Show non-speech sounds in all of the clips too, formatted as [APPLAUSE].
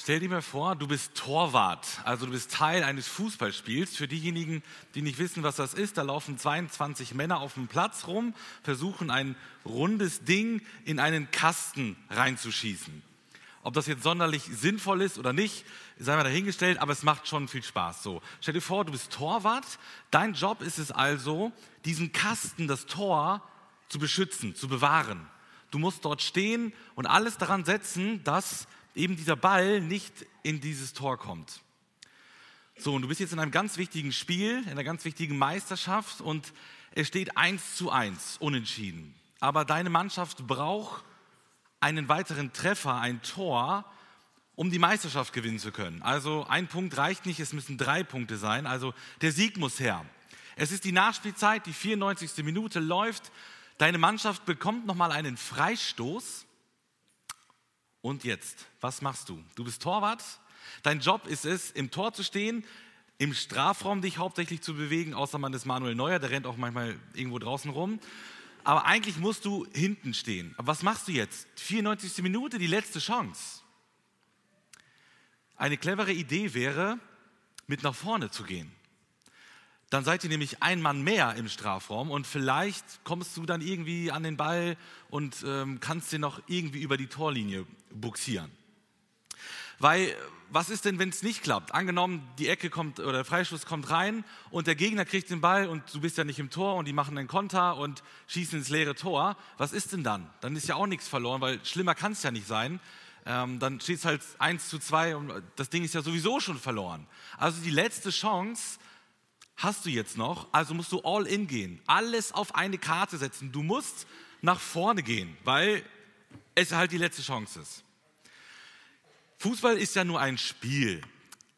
Stell dir mal vor, du bist Torwart, also du bist Teil eines Fußballspiels. Für diejenigen, die nicht wissen, was das ist, da laufen 22 Männer auf dem Platz rum, versuchen ein rundes Ding in einen Kasten reinzuschießen. Ob das jetzt sonderlich sinnvoll ist oder nicht, sei mal dahingestellt, aber es macht schon viel Spaß. So, stell dir vor, du bist Torwart. Dein Job ist es also, diesen Kasten, das Tor zu beschützen, zu bewahren. Du musst dort stehen und alles daran setzen, dass eben dieser Ball nicht in dieses Tor kommt. So, und du bist jetzt in einem ganz wichtigen Spiel, in einer ganz wichtigen Meisterschaft und es steht eins zu eins, unentschieden. Aber deine Mannschaft braucht einen weiteren Treffer, ein Tor, um die Meisterschaft gewinnen zu können. Also ein Punkt reicht nicht, es müssen drei Punkte sein. Also der Sieg muss her. Es ist die Nachspielzeit, die 94. Minute läuft. Deine Mannschaft bekommt nochmal einen Freistoß und jetzt, was machst du? Du bist Torwart. Dein Job ist es, im Tor zu stehen, im Strafraum dich hauptsächlich zu bewegen, außer man ist Manuel Neuer, der rennt auch manchmal irgendwo draußen rum. Aber eigentlich musst du hinten stehen. Aber was machst du jetzt? 94. Minute, die letzte Chance. Eine clevere Idee wäre, mit nach vorne zu gehen. Dann seid ihr nämlich ein Mann mehr im Strafraum und vielleicht kommst du dann irgendwie an den Ball und ähm, kannst den noch irgendwie über die Torlinie buxieren. Weil was ist denn, wenn es nicht klappt? Angenommen, die Ecke kommt oder der Freischuss kommt rein und der Gegner kriegt den Ball und du bist ja nicht im Tor und die machen einen Konter und schießen ins leere Tor. Was ist denn dann? Dann ist ja auch nichts verloren, weil schlimmer kann es ja nicht sein. Ähm, dann steht es halt 1 zu 2 und das Ding ist ja sowieso schon verloren. Also die letzte Chance hast du jetzt noch, also musst du all in gehen, alles auf eine Karte setzen. Du musst nach vorne gehen, weil es halt die letzte Chance ist. Fußball ist ja nur ein Spiel,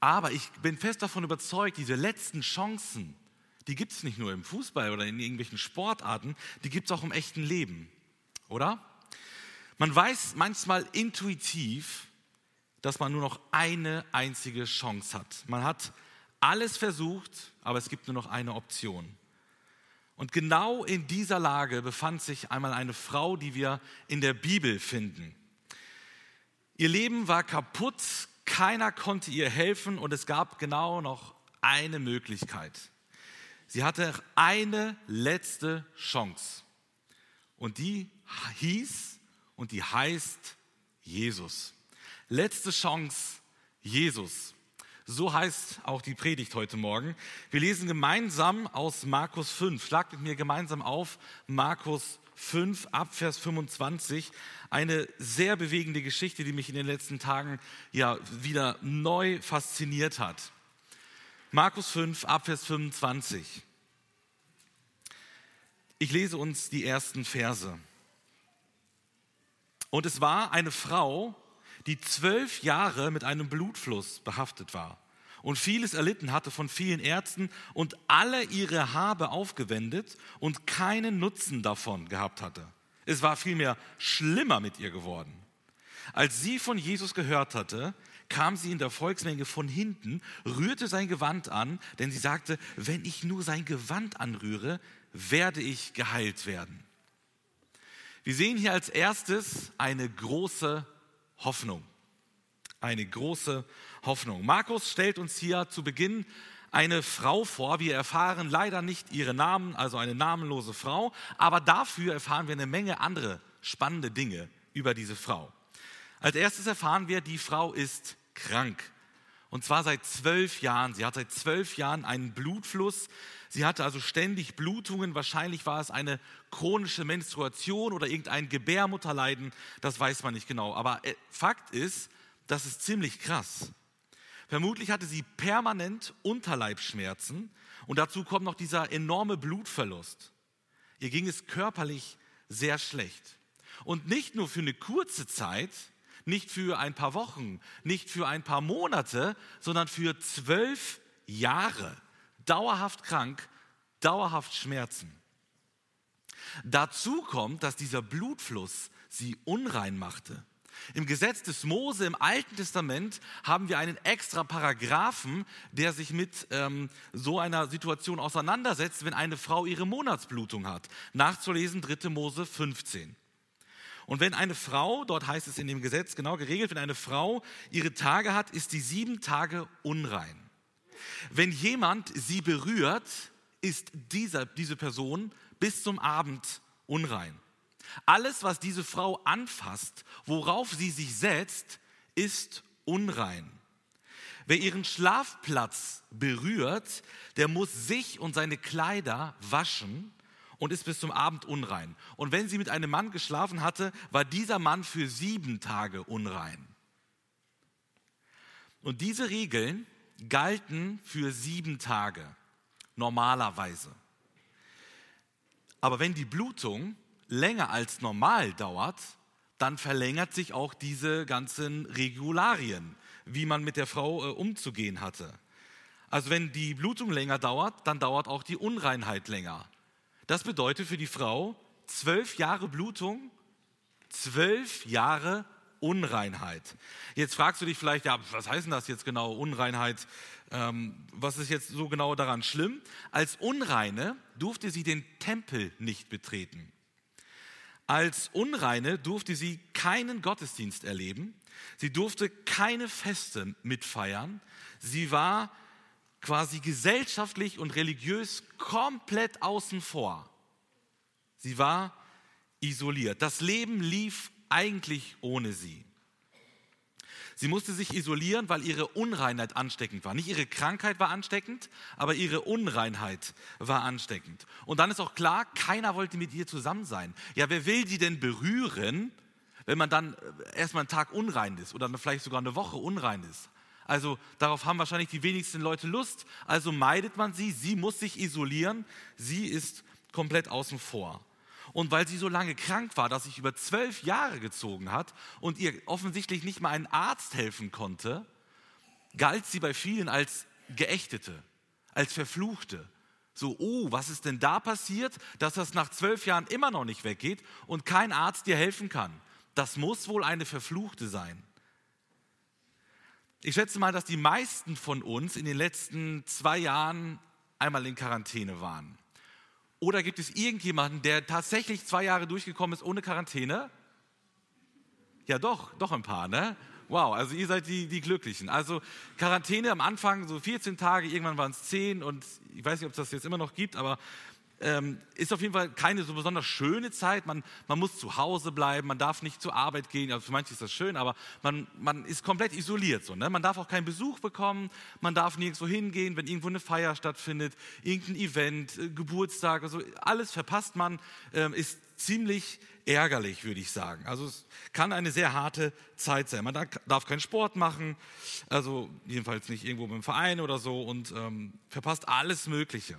aber ich bin fest davon überzeugt, diese letzten Chancen, die gibt es nicht nur im Fußball oder in irgendwelchen Sportarten, die gibt es auch im echten Leben, oder? Man weiß manchmal intuitiv, dass man nur noch eine einzige Chance hat. Man hat alles versucht, aber es gibt nur noch eine Option. Und genau in dieser Lage befand sich einmal eine Frau, die wir in der Bibel finden. Ihr Leben war kaputt, keiner konnte ihr helfen und es gab genau noch eine Möglichkeit. Sie hatte eine letzte Chance. Und die hieß und die heißt Jesus. Letzte Chance, Jesus. So heißt auch die Predigt heute Morgen. Wir lesen gemeinsam aus Markus 5. Schlagt mit mir gemeinsam auf Markus 5 ab Vers 25. Eine sehr bewegende Geschichte, die mich in den letzten Tagen ja wieder neu fasziniert hat. Markus 5 ab Vers 25. Ich lese uns die ersten Verse. Und es war eine Frau, die zwölf Jahre mit einem Blutfluss behaftet war und vieles erlitten hatte von vielen Ärzten und alle ihre Habe aufgewendet und keinen Nutzen davon gehabt hatte. Es war vielmehr schlimmer mit ihr geworden. Als sie von Jesus gehört hatte, kam sie in der Volksmenge von hinten, rührte sein Gewand an, denn sie sagte, wenn ich nur sein Gewand anrühre, werde ich geheilt werden. Wir sehen hier als erstes eine große Hoffnung. Eine große Hoffnung. Markus stellt uns hier zu Beginn eine Frau vor. Wir erfahren leider nicht ihre Namen, also eine namenlose Frau, aber dafür erfahren wir eine Menge andere spannende Dinge über diese Frau. Als erstes erfahren wir, die Frau ist krank. Und zwar seit zwölf Jahren. Sie hat seit zwölf Jahren einen Blutfluss. Sie hatte also ständig Blutungen. Wahrscheinlich war es eine chronische Menstruation oder irgendein Gebärmutterleiden. Das weiß man nicht genau. Aber äh, Fakt ist, das ist ziemlich krass. Vermutlich hatte sie permanent Unterleibschmerzen und dazu kommt noch dieser enorme Blutverlust. Ihr ging es körperlich sehr schlecht. Und nicht nur für eine kurze Zeit, nicht für ein paar Wochen, nicht für ein paar Monate, sondern für zwölf Jahre. Dauerhaft krank, dauerhaft Schmerzen. Dazu kommt, dass dieser Blutfluss sie unrein machte. Im Gesetz des Mose im Alten Testament haben wir einen extra Paragraphen, der sich mit ähm, so einer Situation auseinandersetzt, wenn eine Frau ihre Monatsblutung hat. Nachzulesen 3. Mose 15. Und wenn eine Frau, dort heißt es in dem Gesetz genau geregelt, wenn eine Frau ihre Tage hat, ist sie sieben Tage unrein. Wenn jemand sie berührt, ist dieser, diese Person bis zum Abend unrein. Alles, was diese Frau anfasst, worauf sie sich setzt, ist unrein. Wer ihren Schlafplatz berührt, der muss sich und seine Kleider waschen und ist bis zum Abend unrein. Und wenn sie mit einem Mann geschlafen hatte, war dieser Mann für sieben Tage unrein. Und diese Regeln galten für sieben Tage, normalerweise. Aber wenn die Blutung länger als normal dauert, dann verlängert sich auch diese ganzen Regularien wie man mit der Frau äh, umzugehen hatte. Also wenn die Blutung länger dauert, dann dauert auch die Unreinheit länger. Das bedeutet für die Frau zwölf Jahre Blutung, zwölf Jahre Unreinheit. Jetzt fragst du dich vielleicht, ja, was heißt denn das jetzt genau, Unreinheit? Ähm, was ist jetzt so genau daran schlimm? Als Unreine durfte sie den Tempel nicht betreten. Als Unreine durfte sie keinen Gottesdienst erleben. Sie durfte keine Feste mitfeiern. Sie war quasi gesellschaftlich und religiös komplett außen vor. Sie war isoliert. Das Leben lief eigentlich ohne sie. Sie musste sich isolieren, weil ihre Unreinheit ansteckend war. Nicht ihre Krankheit war ansteckend, aber ihre Unreinheit war ansteckend. Und dann ist auch klar, keiner wollte mit ihr zusammen sein. Ja, wer will sie denn berühren, wenn man dann äh, erstmal einen Tag unrein ist oder vielleicht sogar eine Woche unrein ist. Also darauf haben wahrscheinlich die wenigsten Leute Lust. Also meidet man sie, sie muss sich isolieren, sie ist komplett außen vor. Und weil sie so lange krank war, dass sich über zwölf Jahre gezogen hat und ihr offensichtlich nicht mal ein Arzt helfen konnte, galt sie bei vielen als Geächtete, als Verfluchte. So, oh, was ist denn da passiert, dass das nach zwölf Jahren immer noch nicht weggeht und kein Arzt dir helfen kann? Das muss wohl eine Verfluchte sein. Ich schätze mal, dass die meisten von uns in den letzten zwei Jahren einmal in Quarantäne waren. Oder gibt es irgendjemanden, der tatsächlich zwei Jahre durchgekommen ist ohne Quarantäne? Ja, doch, doch ein paar, ne? Wow, also ihr seid die, die Glücklichen. Also Quarantäne am Anfang so 14 Tage, irgendwann waren es 10 und ich weiß nicht, ob es das jetzt immer noch gibt, aber ähm, ist auf jeden Fall keine so besonders schöne Zeit. Man, man muss zu Hause bleiben, man darf nicht zur Arbeit gehen. Also für manche ist das schön, aber man, man ist komplett isoliert. So, ne? Man darf auch keinen Besuch bekommen, man darf nirgendwo hingehen, wenn irgendwo eine Feier stattfindet, irgendein Event, äh, Geburtstag, also alles verpasst man, ähm, ist ziemlich ärgerlich, würde ich sagen. Also es kann eine sehr harte Zeit sein. Man darf keinen Sport machen, also jedenfalls nicht irgendwo dem Verein oder so und ähm, verpasst alles Mögliche.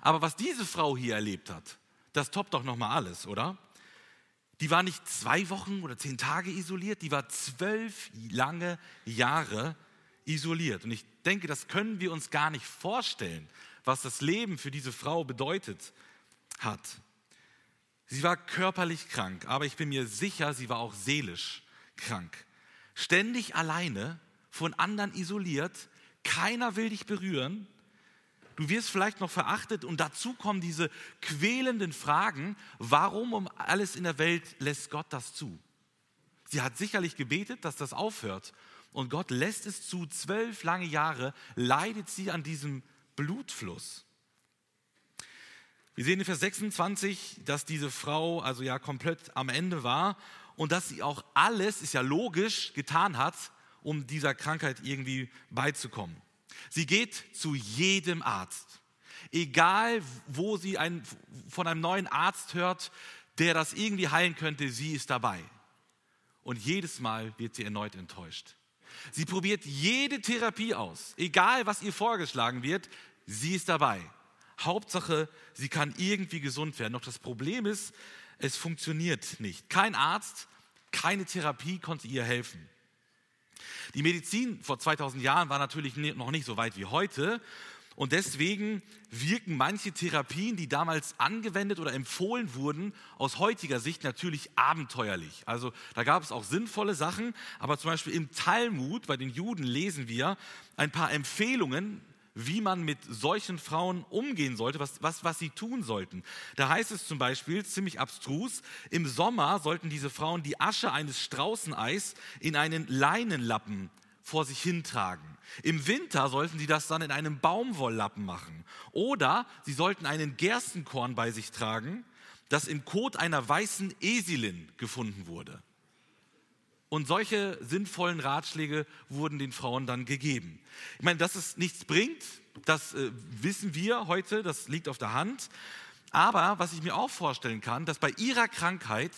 Aber was diese Frau hier erlebt hat, das toppt doch nochmal alles, oder? Die war nicht zwei Wochen oder zehn Tage isoliert, die war zwölf lange Jahre isoliert. Und ich denke, das können wir uns gar nicht vorstellen, was das Leben für diese Frau bedeutet hat. Sie war körperlich krank, aber ich bin mir sicher, sie war auch seelisch krank. Ständig alleine, von anderen isoliert, keiner will dich berühren, Du wirst vielleicht noch verachtet und dazu kommen diese quälenden Fragen, warum um alles in der Welt lässt Gott das zu? Sie hat sicherlich gebetet, dass das aufhört und Gott lässt es zu. Zwölf lange Jahre leidet sie an diesem Blutfluss. Wir sehen in Vers 26, dass diese Frau also ja komplett am Ende war und dass sie auch alles, ist ja logisch, getan hat, um dieser Krankheit irgendwie beizukommen. Sie geht zu jedem Arzt. Egal, wo sie ein, von einem neuen Arzt hört, der das irgendwie heilen könnte, sie ist dabei. Und jedes Mal wird sie erneut enttäuscht. Sie probiert jede Therapie aus, egal was ihr vorgeschlagen wird, sie ist dabei. Hauptsache, sie kann irgendwie gesund werden. Doch das Problem ist, es funktioniert nicht. Kein Arzt, keine Therapie konnte ihr helfen. Die Medizin vor 2000 Jahren war natürlich noch nicht so weit wie heute. Und deswegen wirken manche Therapien, die damals angewendet oder empfohlen wurden, aus heutiger Sicht natürlich abenteuerlich. Also da gab es auch sinnvolle Sachen, aber zum Beispiel im Talmud bei den Juden lesen wir ein paar Empfehlungen, wie man mit solchen Frauen umgehen sollte, was, was, was sie tun sollten. Da heißt es zum Beispiel, ziemlich abstrus, im Sommer sollten diese Frauen die Asche eines Straußeneis in einen Leinenlappen vor sich hintragen. Im Winter sollten sie das dann in einem Baumwolllappen machen. Oder sie sollten einen Gerstenkorn bei sich tragen, das im Kot einer weißen Esilin gefunden wurde. Und solche sinnvollen Ratschläge wurden den Frauen dann gegeben. Ich meine, dass es nichts bringt, das äh, wissen wir heute, das liegt auf der Hand. Aber was ich mir auch vorstellen kann, dass bei ihrer Krankheit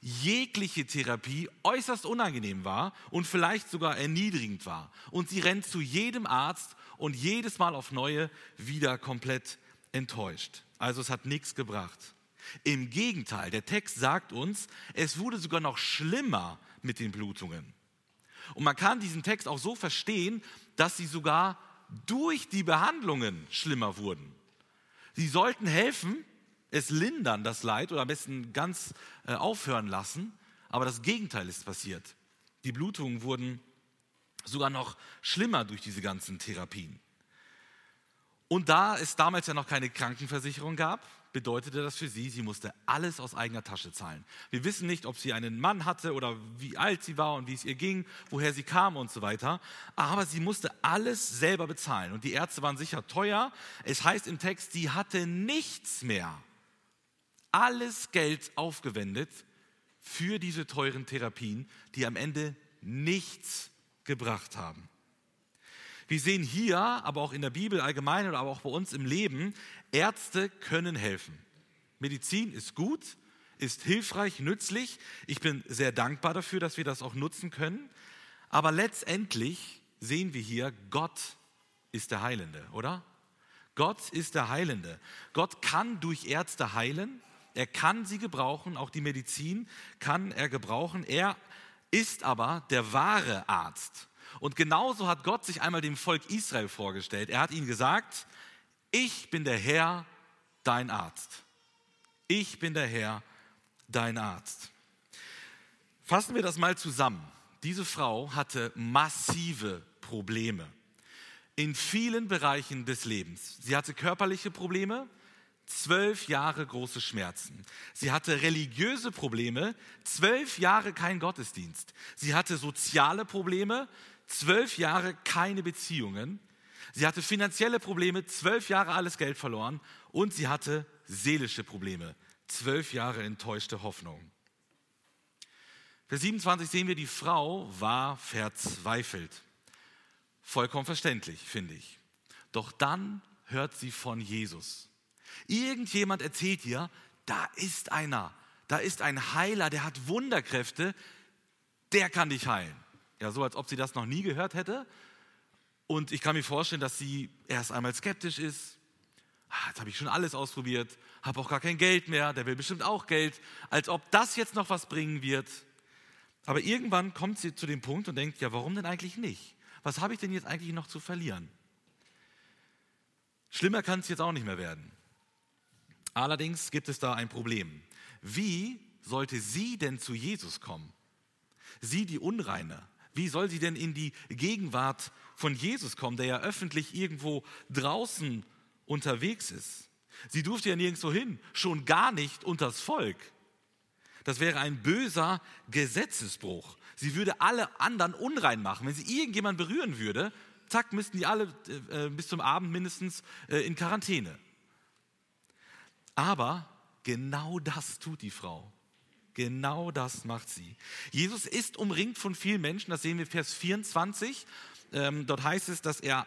jegliche Therapie äußerst unangenehm war und vielleicht sogar erniedrigend war. Und sie rennt zu jedem Arzt und jedes Mal auf neue wieder komplett enttäuscht. Also es hat nichts gebracht. Im Gegenteil, der Text sagt uns, es wurde sogar noch schlimmer mit den Blutungen. Und man kann diesen Text auch so verstehen, dass sie sogar durch die Behandlungen schlimmer wurden. Sie sollten helfen, es lindern, das Leid, oder am besten ganz äh, aufhören lassen. Aber das Gegenteil ist passiert. Die Blutungen wurden sogar noch schlimmer durch diese ganzen Therapien. Und da es damals ja noch keine Krankenversicherung gab, bedeutete das für sie, sie musste alles aus eigener Tasche zahlen. Wir wissen nicht, ob sie einen Mann hatte oder wie alt sie war und wie es ihr ging, woher sie kam und so weiter. Aber sie musste alles selber bezahlen. Und die Ärzte waren sicher teuer. Es heißt im Text, sie hatte nichts mehr. Alles Geld aufgewendet für diese teuren Therapien, die am Ende nichts gebracht haben. Wir sehen hier, aber auch in der Bibel allgemein oder aber auch bei uns im Leben, Ärzte können helfen. Medizin ist gut, ist hilfreich, nützlich. Ich bin sehr dankbar dafür, dass wir das auch nutzen können. Aber letztendlich sehen wir hier, Gott ist der Heilende, oder? Gott ist der Heilende. Gott kann durch Ärzte heilen. Er kann sie gebrauchen, auch die Medizin kann er gebrauchen. Er ist aber der wahre Arzt. Und genauso hat Gott sich einmal dem Volk Israel vorgestellt. Er hat ihnen gesagt, ich bin der Herr, dein Arzt. Ich bin der Herr, dein Arzt. Fassen wir das mal zusammen. Diese Frau hatte massive Probleme in vielen Bereichen des Lebens. Sie hatte körperliche Probleme, zwölf Jahre große Schmerzen. Sie hatte religiöse Probleme, zwölf Jahre kein Gottesdienst. Sie hatte soziale Probleme, zwölf Jahre keine Beziehungen. Sie hatte finanzielle Probleme, zwölf Jahre alles Geld verloren und sie hatte seelische Probleme, zwölf Jahre enttäuschte Hoffnung. Vers 27 sehen wir, die Frau war verzweifelt. Vollkommen verständlich, finde ich. Doch dann hört sie von Jesus. Irgendjemand erzählt ihr, da ist einer, da ist ein Heiler, der hat Wunderkräfte, der kann dich heilen. Ja, so als ob sie das noch nie gehört hätte. Und ich kann mir vorstellen, dass sie erst einmal skeptisch ist. Ah, jetzt habe ich schon alles ausprobiert, habe auch gar kein Geld mehr, der will bestimmt auch Geld, als ob das jetzt noch was bringen wird. Aber irgendwann kommt sie zu dem Punkt und denkt, ja, warum denn eigentlich nicht? Was habe ich denn jetzt eigentlich noch zu verlieren? Schlimmer kann es jetzt auch nicht mehr werden. Allerdings gibt es da ein Problem. Wie sollte sie denn zu Jesus kommen? Sie, die Unreine. Wie soll sie denn in die Gegenwart von Jesus kommen, der ja öffentlich irgendwo draußen unterwegs ist? Sie durfte ja nirgendwo hin, schon gar nicht unters Volk. Das wäre ein böser Gesetzesbruch. Sie würde alle anderen unrein machen. Wenn sie irgendjemand berühren würde, zack, müssten die alle äh, bis zum Abend mindestens äh, in Quarantäne. Aber genau das tut die Frau. Genau das macht sie. Jesus ist umringt von vielen Menschen, das sehen wir Vers 24. Ähm, dort heißt es, dass er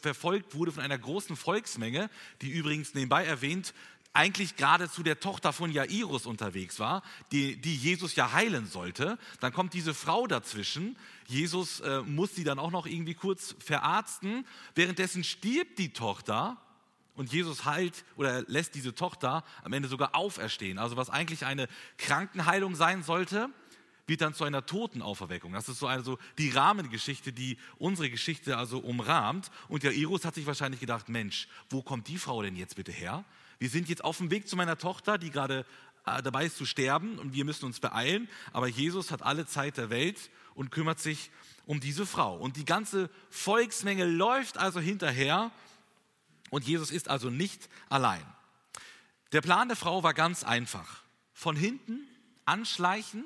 verfolgt wurde von einer großen Volksmenge, die übrigens nebenbei erwähnt, eigentlich gerade zu der Tochter von Jairus unterwegs war, die, die Jesus ja heilen sollte. Dann kommt diese Frau dazwischen. Jesus äh, muss sie dann auch noch irgendwie kurz verarzten. Währenddessen stirbt die Tochter und Jesus heilt oder lässt diese Tochter am Ende sogar auferstehen. Also was eigentlich eine Krankenheilung sein sollte, wird dann zu einer Totenauferweckung. Das ist so also die Rahmengeschichte, die unsere Geschichte also umrahmt. Und der Jairus hat sich wahrscheinlich gedacht, Mensch, wo kommt die Frau denn jetzt bitte her? Wir sind jetzt auf dem Weg zu meiner Tochter, die gerade äh, dabei ist zu sterben und wir müssen uns beeilen, aber Jesus hat alle Zeit der Welt und kümmert sich um diese Frau. Und die ganze Volksmenge läuft also hinterher und Jesus ist also nicht allein. Der Plan der Frau war ganz einfach. Von hinten anschleichen,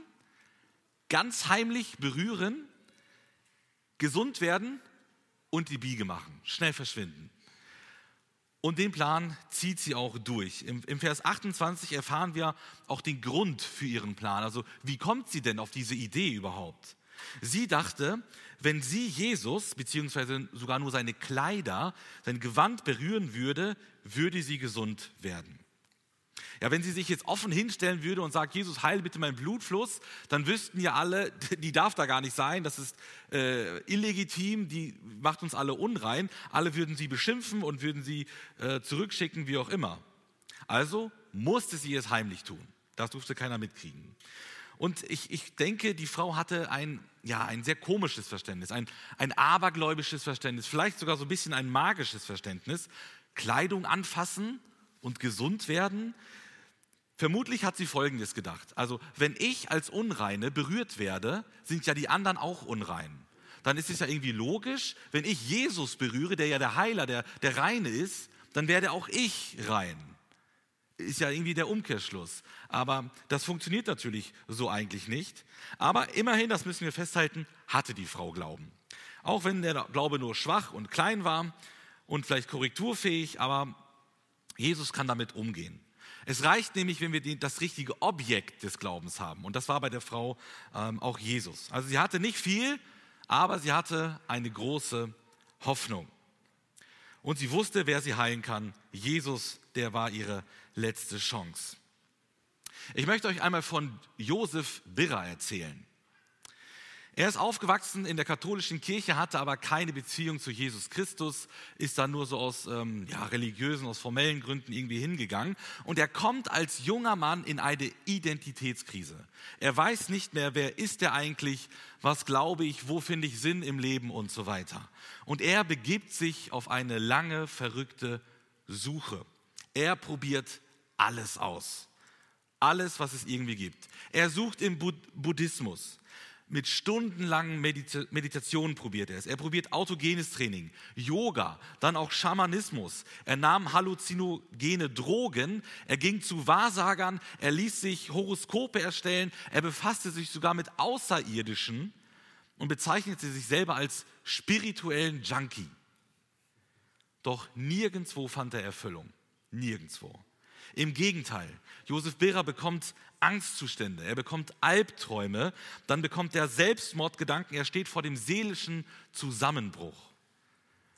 ganz heimlich berühren, gesund werden und die Biege machen, schnell verschwinden. Und den Plan zieht sie auch durch. Im, Im, Vers 28 erfahren wir auch den Grund für ihren Plan. Also wie kommt sie denn auf diese Idee überhaupt? Sie dachte, wenn sie Jesus, beziehungsweise sogar nur seine Kleider, sein Gewand berühren würde, würde sie gesund werden. Ja, wenn sie sich jetzt offen hinstellen würde und sagt, Jesus, heil bitte meinen Blutfluss, dann wüssten ja alle, [LAUGHS] die darf da gar nicht sein, das ist äh, illegitim, die macht uns alle unrein. Alle würden sie beschimpfen und würden sie äh, zurückschicken, wie auch immer. Also musste sie es heimlich tun. Das durfte keiner mitkriegen. Und ich, ich denke, die Frau hatte ein, ja, ein sehr komisches Verständnis, ein, ein abergläubisches Verständnis, vielleicht sogar so ein bisschen ein magisches Verständnis. Kleidung anfassen und gesund werden. Vermutlich hat sie Folgendes gedacht. Also, wenn ich als Unreine berührt werde, sind ja die anderen auch unrein. Dann ist es ja irgendwie logisch, wenn ich Jesus berühre, der ja der Heiler, der, der Reine ist, dann werde auch ich rein ist ja irgendwie der Umkehrschluss. Aber das funktioniert natürlich so eigentlich nicht. Aber immerhin, das müssen wir festhalten, hatte die Frau Glauben. Auch wenn der Glaube nur schwach und klein war und vielleicht korrekturfähig, aber Jesus kann damit umgehen. Es reicht nämlich, wenn wir das richtige Objekt des Glaubens haben. Und das war bei der Frau ähm, auch Jesus. Also sie hatte nicht viel, aber sie hatte eine große Hoffnung. Und sie wusste, wer sie heilen kann. Jesus, der war ihre letzte Chance. Ich möchte euch einmal von Josef Birrer erzählen. Er ist aufgewachsen in der katholischen Kirche, hatte aber keine Beziehung zu Jesus Christus, ist da nur so aus ähm, ja, religiösen, aus formellen Gründen irgendwie hingegangen. Und er kommt als junger Mann in eine Identitätskrise. Er weiß nicht mehr, wer ist er eigentlich, was glaube ich, wo finde ich Sinn im Leben und so weiter. Und er begibt sich auf eine lange, verrückte Suche. Er probiert alles aus. Alles, was es irgendwie gibt. Er sucht im Buddhismus. Mit stundenlangen Medita Meditationen probiert er es. Er probiert autogenes Training, Yoga, dann auch Schamanismus. Er nahm halluzinogene Drogen. Er ging zu Wahrsagern. Er ließ sich Horoskope erstellen. Er befasste sich sogar mit Außerirdischen und bezeichnete sich selber als spirituellen Junkie. Doch nirgendwo fand er Erfüllung. Nirgendwo. Im Gegenteil, Josef Behrer bekommt Angstzustände, er bekommt Albträume, dann bekommt er Selbstmordgedanken, er steht vor dem seelischen Zusammenbruch.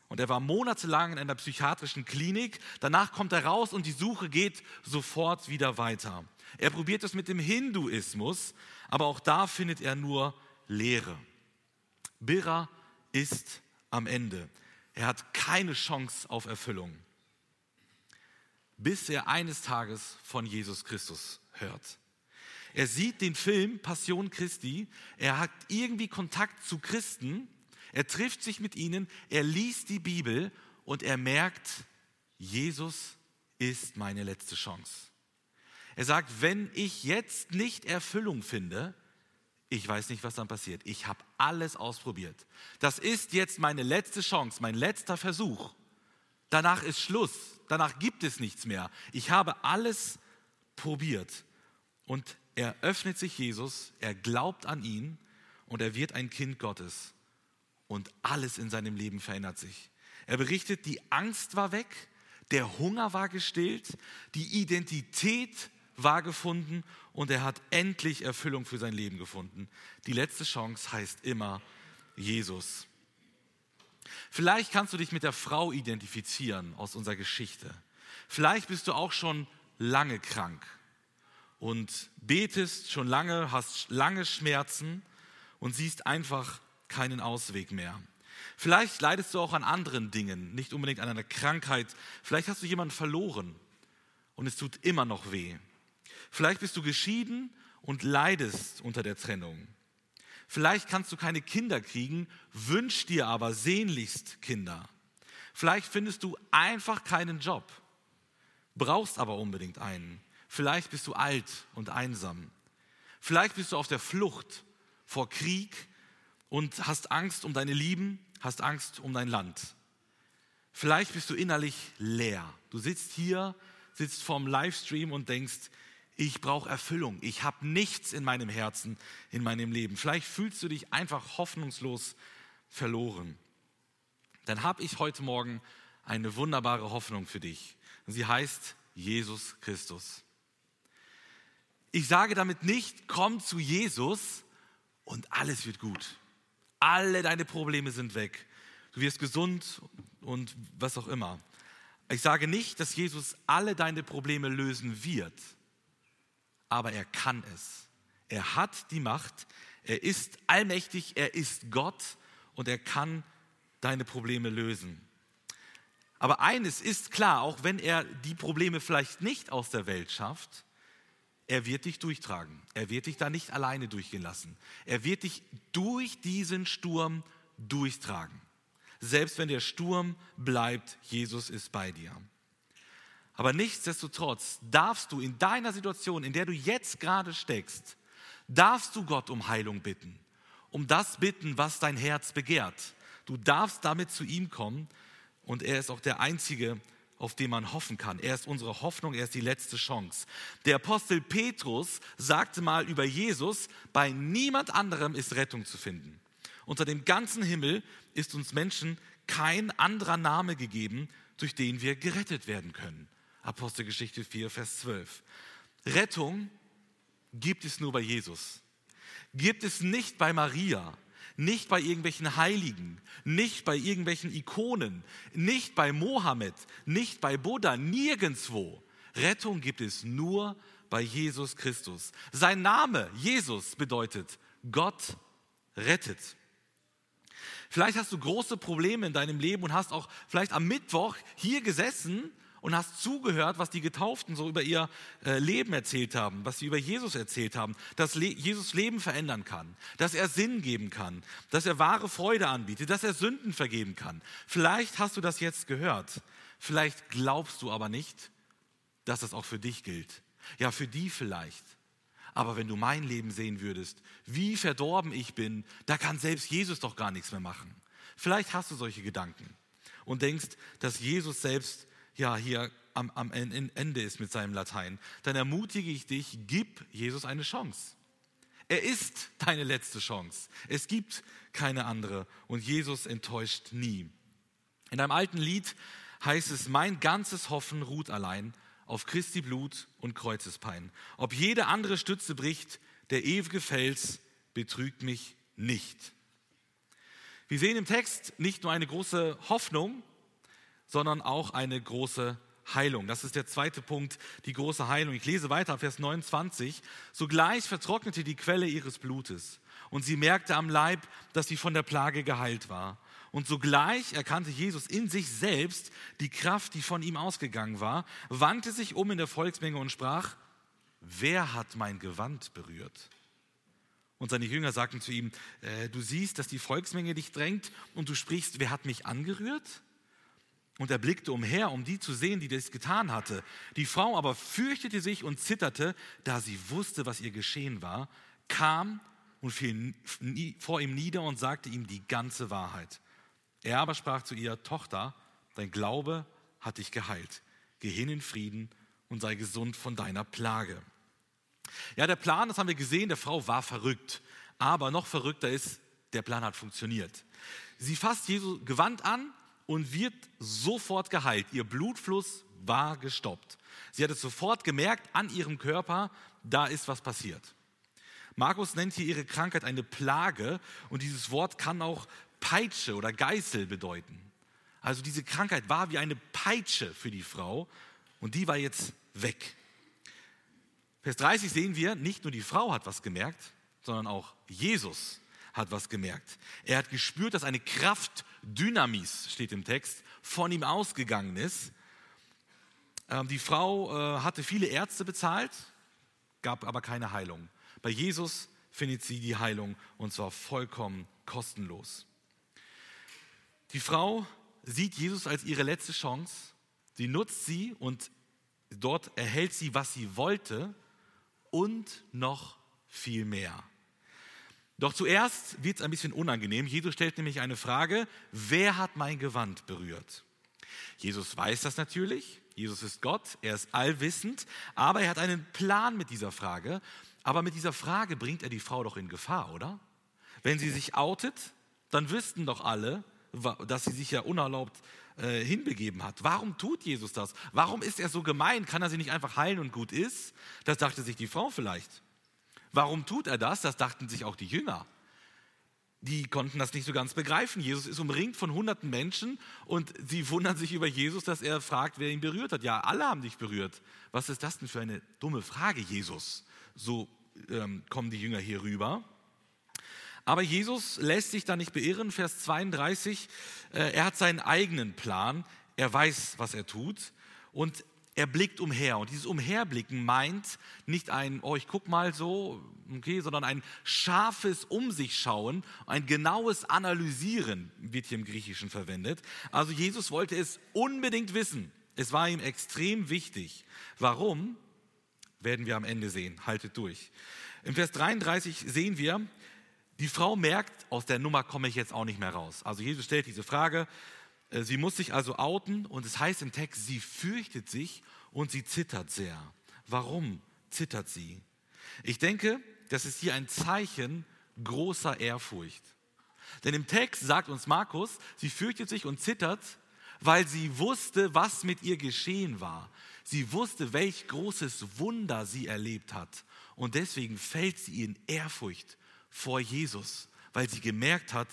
Und er war monatelang in einer psychiatrischen Klinik, danach kommt er raus und die Suche geht sofort wieder weiter. Er probiert es mit dem Hinduismus, aber auch da findet er nur Leere. Birra ist am Ende. Er hat keine Chance auf Erfüllung bis er eines Tages von Jesus Christus hört. Er sieht den Film Passion Christi, er hat irgendwie Kontakt zu Christen, er trifft sich mit ihnen, er liest die Bibel und er merkt, Jesus ist meine letzte Chance. Er sagt, wenn ich jetzt nicht Erfüllung finde, ich weiß nicht, was dann passiert. Ich habe alles ausprobiert. Das ist jetzt meine letzte Chance, mein letzter Versuch. Danach ist Schluss danach gibt es nichts mehr. Ich habe alles probiert. Und er öffnet sich Jesus, er glaubt an ihn und er wird ein Kind Gottes. Und alles in seinem Leben verändert sich. Er berichtet, die Angst war weg, der Hunger war gestillt, die Identität war gefunden und er hat endlich Erfüllung für sein Leben gefunden. Die letzte Chance heißt immer Jesus. Vielleicht kannst du dich mit der Frau identifizieren aus unserer Geschichte. Vielleicht bist du auch schon lange krank und betest schon lange, hast lange Schmerzen und siehst einfach keinen Ausweg mehr. Vielleicht leidest du auch an anderen Dingen, nicht unbedingt an einer Krankheit. Vielleicht hast du jemanden verloren und es tut immer noch weh. Vielleicht bist du geschieden und leidest unter der Trennung. Vielleicht kannst du keine Kinder kriegen, wünsch dir aber sehnlichst Kinder. Vielleicht findest du einfach keinen Job, brauchst aber unbedingt einen. Vielleicht bist du alt und einsam. Vielleicht bist du auf der Flucht vor Krieg und hast Angst um deine Lieben, hast Angst um dein Land. Vielleicht bist du innerlich leer. Du sitzt hier, sitzt vorm Livestream und denkst, ich brauche Erfüllung. Ich habe nichts in meinem Herzen, in meinem Leben. Vielleicht fühlst du dich einfach hoffnungslos verloren. Dann habe ich heute Morgen eine wunderbare Hoffnung für dich. Sie heißt Jesus Christus. Ich sage damit nicht, komm zu Jesus und alles wird gut. Alle deine Probleme sind weg. Du wirst gesund und was auch immer. Ich sage nicht, dass Jesus alle deine Probleme lösen wird aber er kann es. Er hat die Macht, er ist allmächtig, er ist Gott und er kann deine Probleme lösen. Aber eines ist klar, auch wenn er die Probleme vielleicht nicht aus der Welt schafft, er wird dich durchtragen. Er wird dich da nicht alleine durchgehen lassen. Er wird dich durch diesen Sturm durchtragen. Selbst wenn der Sturm bleibt, Jesus ist bei dir. Aber nichtsdestotrotz darfst du in deiner Situation, in der du jetzt gerade steckst, darfst du Gott um Heilung bitten, um das bitten, was dein Herz begehrt. Du darfst damit zu ihm kommen und er ist auch der Einzige, auf den man hoffen kann. Er ist unsere Hoffnung, er ist die letzte Chance. Der Apostel Petrus sagte mal über Jesus, bei niemand anderem ist Rettung zu finden. Unter dem ganzen Himmel ist uns Menschen kein anderer Name gegeben, durch den wir gerettet werden können. Apostelgeschichte 4, Vers 12. Rettung gibt es nur bei Jesus. Gibt es nicht bei Maria, nicht bei irgendwelchen Heiligen, nicht bei irgendwelchen Ikonen, nicht bei Mohammed, nicht bei Buddha, nirgendwo. Rettung gibt es nur bei Jesus Christus. Sein Name, Jesus, bedeutet Gott rettet. Vielleicht hast du große Probleme in deinem Leben und hast auch vielleicht am Mittwoch hier gesessen und hast zugehört, was die Getauften so über ihr äh, Leben erzählt haben, was sie über Jesus erzählt haben, dass Jesus Leben verändern kann, dass er Sinn geben kann, dass er wahre Freude anbietet, dass er Sünden vergeben kann. Vielleicht hast du das jetzt gehört, vielleicht glaubst du aber nicht, dass das auch für dich gilt. Ja, für die vielleicht. Aber wenn du mein Leben sehen würdest, wie verdorben ich bin, da kann selbst Jesus doch gar nichts mehr machen. Vielleicht hast du solche Gedanken und denkst, dass Jesus selbst ja hier am, am Ende ist mit seinem Latein, dann ermutige ich dich, gib Jesus eine Chance. Er ist deine letzte Chance. Es gibt keine andere und Jesus enttäuscht nie. In einem alten Lied heißt es, mein ganzes Hoffen ruht allein auf Christi Blut und Kreuzespein. Ob jede andere Stütze bricht, der ewige Fels betrügt mich nicht. Wir sehen im Text nicht nur eine große Hoffnung, sondern auch eine große Heilung. Das ist der zweite Punkt, die große Heilung. Ich lese weiter, Vers 29. Sogleich vertrocknete die Quelle ihres Blutes und sie merkte am Leib, dass sie von der Plage geheilt war. Und sogleich erkannte Jesus in sich selbst die Kraft, die von ihm ausgegangen war, wandte sich um in der Volksmenge und sprach, wer hat mein Gewand berührt? Und seine Jünger sagten zu ihm, äh, du siehst, dass die Volksmenge dich drängt und du sprichst, wer hat mich angerührt? Und er blickte umher, um die zu sehen, die das getan hatte. Die Frau aber fürchtete sich und zitterte, da sie wusste, was ihr geschehen war, kam und fiel vor ihm nieder und sagte ihm die ganze Wahrheit. Er aber sprach zu ihr, Tochter, dein Glaube hat dich geheilt. Geh hin in Frieden und sei gesund von deiner Plage. Ja, der Plan, das haben wir gesehen, der Frau war verrückt. Aber noch verrückter ist, der Plan hat funktioniert. Sie fasst Jesu Gewand an und wird sofort geheilt. Ihr Blutfluss war gestoppt. Sie hat es sofort gemerkt an ihrem Körper, da ist was passiert. Markus nennt hier ihre Krankheit eine Plage und dieses Wort kann auch Peitsche oder Geißel bedeuten. Also diese Krankheit war wie eine Peitsche für die Frau und die war jetzt weg. Vers 30 sehen wir, nicht nur die Frau hat was gemerkt, sondern auch Jesus hat was gemerkt. Er hat gespürt, dass eine Kraft, Dynamis steht im Text, von ihm ausgegangen ist. Ähm, die Frau äh, hatte viele Ärzte bezahlt, gab aber keine Heilung. Bei Jesus findet sie die Heilung und zwar vollkommen kostenlos. Die Frau sieht Jesus als ihre letzte Chance. Sie nutzt sie und Dort erhält sie, was sie wollte und noch viel mehr. Doch zuerst wird es ein bisschen unangenehm. Jesus stellt nämlich eine Frage, wer hat mein Gewand berührt? Jesus weiß das natürlich. Jesus ist Gott, er ist allwissend, aber er hat einen Plan mit dieser Frage. Aber mit dieser Frage bringt er die Frau doch in Gefahr, oder? Wenn sie sich outet, dann wüssten doch alle, dass sie sich ja unerlaubt äh, hinbegeben hat. Warum tut Jesus das? Warum ist er so gemein? Kann er sie nicht einfach heilen und gut ist? Das dachte sich die Frau vielleicht. Warum tut er das? Das dachten sich auch die Jünger. Die konnten das nicht so ganz begreifen. Jesus ist umringt von hunderten Menschen und sie wundern sich über Jesus, dass er fragt, wer ihn berührt hat. Ja, alle haben dich berührt. Was ist das denn für eine dumme Frage, Jesus? So ähm, kommen die Jünger hier rüber. Aber Jesus lässt sich da nicht beirren, Vers 32. Äh, er hat seinen eigenen Plan. Er weiß, was er tut. Und er blickt umher. Und dieses Umherblicken meint nicht ein, oh, ich guck mal so, okay, sondern ein scharfes Um sich schauen, ein genaues Analysieren wird hier im Griechischen verwendet. Also Jesus wollte es unbedingt wissen. Es war ihm extrem wichtig. Warum? Werden wir am Ende sehen. Haltet durch. Im Vers 33 sehen wir, die Frau merkt, aus der Nummer komme ich jetzt auch nicht mehr raus. Also Jesus stellt diese Frage, sie muss sich also outen und es heißt im Text, sie fürchtet sich und sie zittert sehr. Warum zittert sie? Ich denke, das ist hier ein Zeichen großer Ehrfurcht. Denn im Text sagt uns Markus, sie fürchtet sich und zittert, weil sie wusste, was mit ihr geschehen war. Sie wusste, welch großes Wunder sie erlebt hat. Und deswegen fällt sie in Ehrfurcht vor Jesus, weil sie gemerkt hat,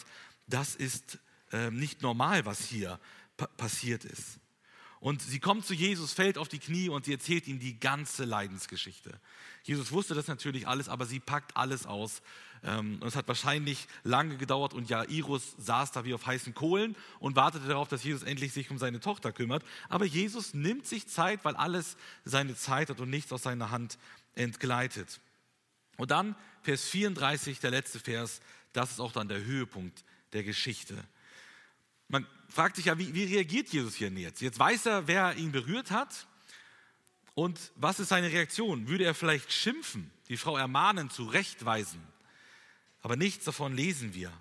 das ist äh, nicht normal, was hier pa passiert ist. Und sie kommt zu Jesus, fällt auf die Knie und sie erzählt ihm die ganze Leidensgeschichte. Jesus wusste das natürlich alles, aber sie packt alles aus. Ähm, und es hat wahrscheinlich lange gedauert und Jairus saß da wie auf heißen Kohlen und wartete darauf, dass Jesus endlich sich um seine Tochter kümmert. Aber Jesus nimmt sich Zeit, weil alles seine Zeit hat und nichts aus seiner Hand entgleitet. Und dann Vers 34, der letzte Vers, das ist auch dann der Höhepunkt der Geschichte. Man fragt sich ja, wie, wie reagiert Jesus hier jetzt? Jetzt weiß er, wer ihn berührt hat. Und was ist seine Reaktion? Würde er vielleicht schimpfen, die Frau ermahnen, zurechtweisen? Aber nichts davon lesen wir.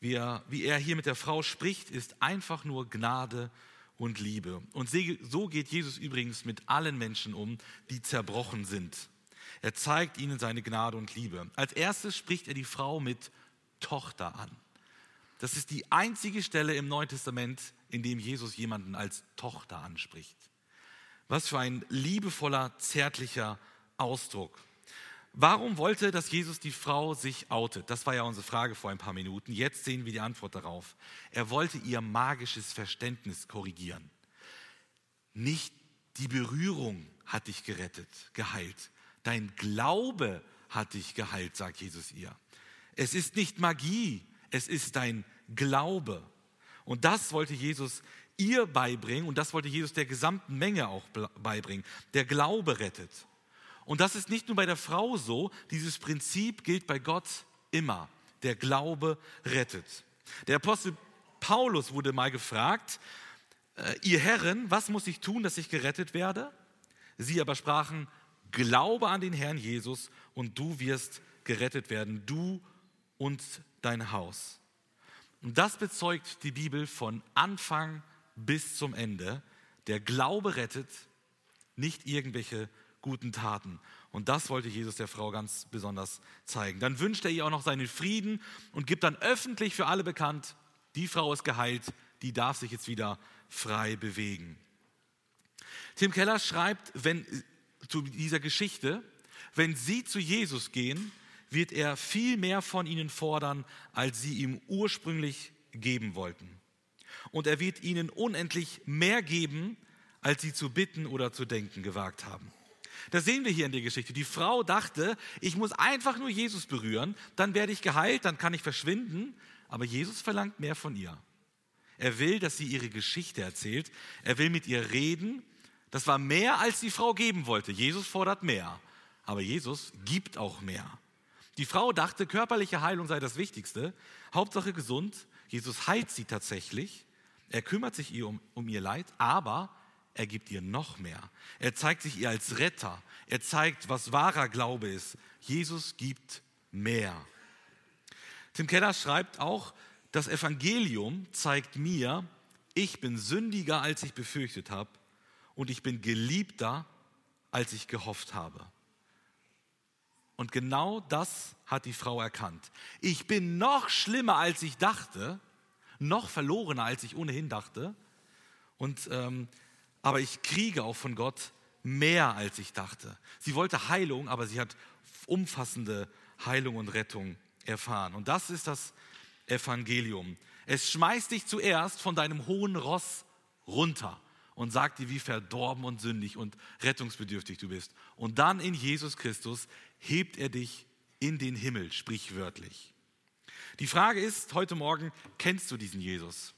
Wie er, wie er hier mit der Frau spricht, ist einfach nur Gnade und Liebe. Und so geht Jesus übrigens mit allen Menschen um, die zerbrochen sind. Er zeigt ihnen seine Gnade und Liebe. Als erstes spricht er die Frau mit Tochter an. Das ist die einzige Stelle im Neuen Testament, in dem Jesus jemanden als Tochter anspricht. Was für ein liebevoller, zärtlicher Ausdruck. Warum wollte, dass Jesus die Frau sich outet? Das war ja unsere Frage vor ein paar Minuten. Jetzt sehen wir die Antwort darauf. Er wollte ihr magisches Verständnis korrigieren. Nicht die Berührung hat dich gerettet, geheilt. Dein Glaube hat dich geheilt, sagt Jesus ihr. Es ist nicht Magie, es ist dein Glaube. Und das wollte Jesus ihr beibringen und das wollte Jesus der gesamten Menge auch beibringen. Der Glaube rettet. Und das ist nicht nur bei der Frau so, dieses Prinzip gilt bei Gott immer. Der Glaube rettet. Der Apostel Paulus wurde mal gefragt, äh, ihr Herren, was muss ich tun, dass ich gerettet werde? Sie aber sprachen, Glaube an den Herrn Jesus und du wirst gerettet werden, du und dein Haus. Und das bezeugt die Bibel von Anfang bis zum Ende. Der Glaube rettet, nicht irgendwelche guten Taten. Und das wollte Jesus der Frau ganz besonders zeigen. Dann wünscht er ihr auch noch seinen Frieden und gibt dann öffentlich für alle bekannt, die Frau ist geheilt, die darf sich jetzt wieder frei bewegen. Tim Keller schreibt, wenn zu dieser Geschichte, wenn sie zu Jesus gehen, wird er viel mehr von ihnen fordern, als sie ihm ursprünglich geben wollten. Und er wird ihnen unendlich mehr geben, als sie zu bitten oder zu denken gewagt haben. Das sehen wir hier in der Geschichte. Die Frau dachte, ich muss einfach nur Jesus berühren, dann werde ich geheilt, dann kann ich verschwinden. Aber Jesus verlangt mehr von ihr. Er will, dass sie ihre Geschichte erzählt. Er will mit ihr reden das war mehr, als die Frau geben wollte. Jesus fordert mehr, aber Jesus gibt auch mehr. Die Frau dachte, körperliche Heilung sei das Wichtigste. Hauptsache gesund. Jesus heilt sie tatsächlich. Er kümmert sich um, um ihr Leid, aber er gibt ihr noch mehr. Er zeigt sich ihr als Retter. Er zeigt, was wahrer Glaube ist. Jesus gibt mehr. Tim Keller schreibt auch, das Evangelium zeigt mir, ich bin sündiger, als ich befürchtet habe und ich bin geliebter, als ich gehofft habe. Und genau das hat die Frau erkannt. Ich bin noch schlimmer, als ich dachte, noch verlorener, als ich ohnehin dachte. Und, ähm, aber ich kriege auch von Gott mehr, als ich dachte. Sie wollte Heilung, aber sie hat umfassende Heilung und Rettung erfahren. Und das ist das Evangelium. Es schmeißt dich zuerst von deinem hohen Ross runter und sagt dir, wie verdorben und sündig und rettungsbedürftig du bist. Und dann in Jesus Christus hebt er dich in den Himmel, sprichwörtlich. Die Frage ist heute Morgen, kennst du diesen Jesus?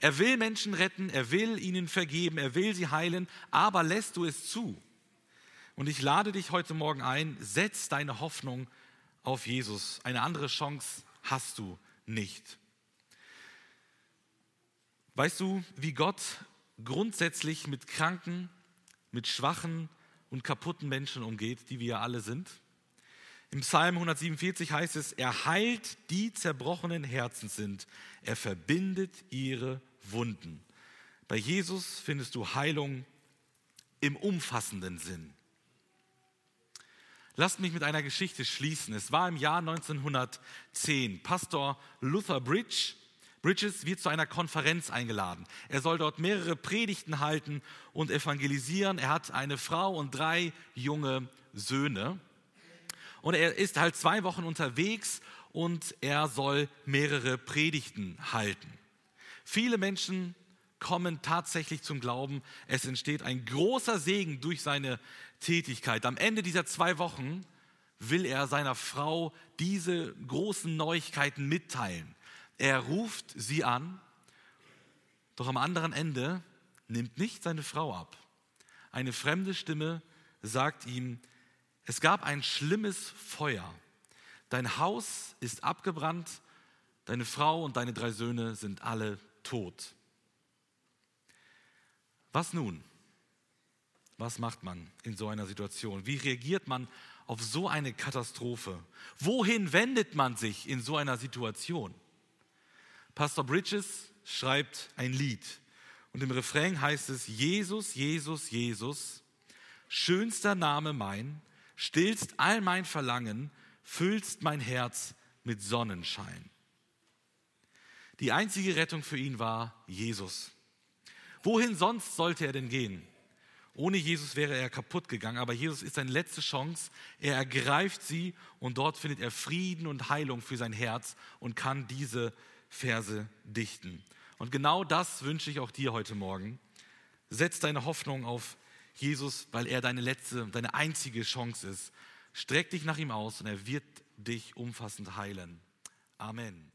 Er will Menschen retten, er will ihnen vergeben, er will sie heilen, aber lässt du es zu? Und ich lade dich heute Morgen ein, setz deine Hoffnung auf Jesus. Eine andere Chance hast du nicht. Weißt du, wie Gott grundsätzlich mit kranken, mit schwachen und kaputten Menschen umgeht, die wir alle sind? Im Psalm 147 heißt es, er heilt die zerbrochenen Herzen sind, er verbindet ihre Wunden. Bei Jesus findest du Heilung im umfassenden Sinn. Lasst mich mit einer Geschichte schließen. Es war im Jahr 1910. Pastor Luther Bridge, Bridges wird zu einer Konferenz eingeladen. Er soll dort mehrere Predigten halten und evangelisieren. Er hat eine Frau und drei junge Söhne. Und er ist halt zwei Wochen unterwegs und er soll mehrere Predigten halten. Viele Menschen kommen tatsächlich zum Glauben. Es entsteht ein großer Segen durch seine Tätigkeit. Am Ende dieser zwei Wochen will er seiner Frau diese großen Neuigkeiten mitteilen. Er ruft sie an, doch am anderen Ende nimmt nicht seine Frau ab. Eine fremde Stimme sagt ihm, es gab ein schlimmes Feuer. Dein Haus ist abgebrannt, deine Frau und deine drei Söhne sind alle tot. Was nun? Was macht man in so einer Situation? Wie reagiert man auf so eine Katastrophe? Wohin wendet man sich in so einer Situation? Pastor Bridges schreibt ein Lied und im Refrain heißt es, Jesus, Jesus, Jesus, schönster Name mein, stillst all mein Verlangen, füllst mein Herz mit Sonnenschein. Die einzige Rettung für ihn war Jesus. Wohin sonst sollte er denn gehen? Ohne Jesus wäre er kaputt gegangen, aber Jesus ist seine letzte Chance. Er ergreift sie und dort findet er Frieden und Heilung für sein Herz und kann diese Verse dichten. Und genau das wünsche ich auch dir heute Morgen. Setz deine Hoffnung auf Jesus, weil er deine letzte, deine einzige Chance ist. Streck dich nach ihm aus und er wird dich umfassend heilen. Amen.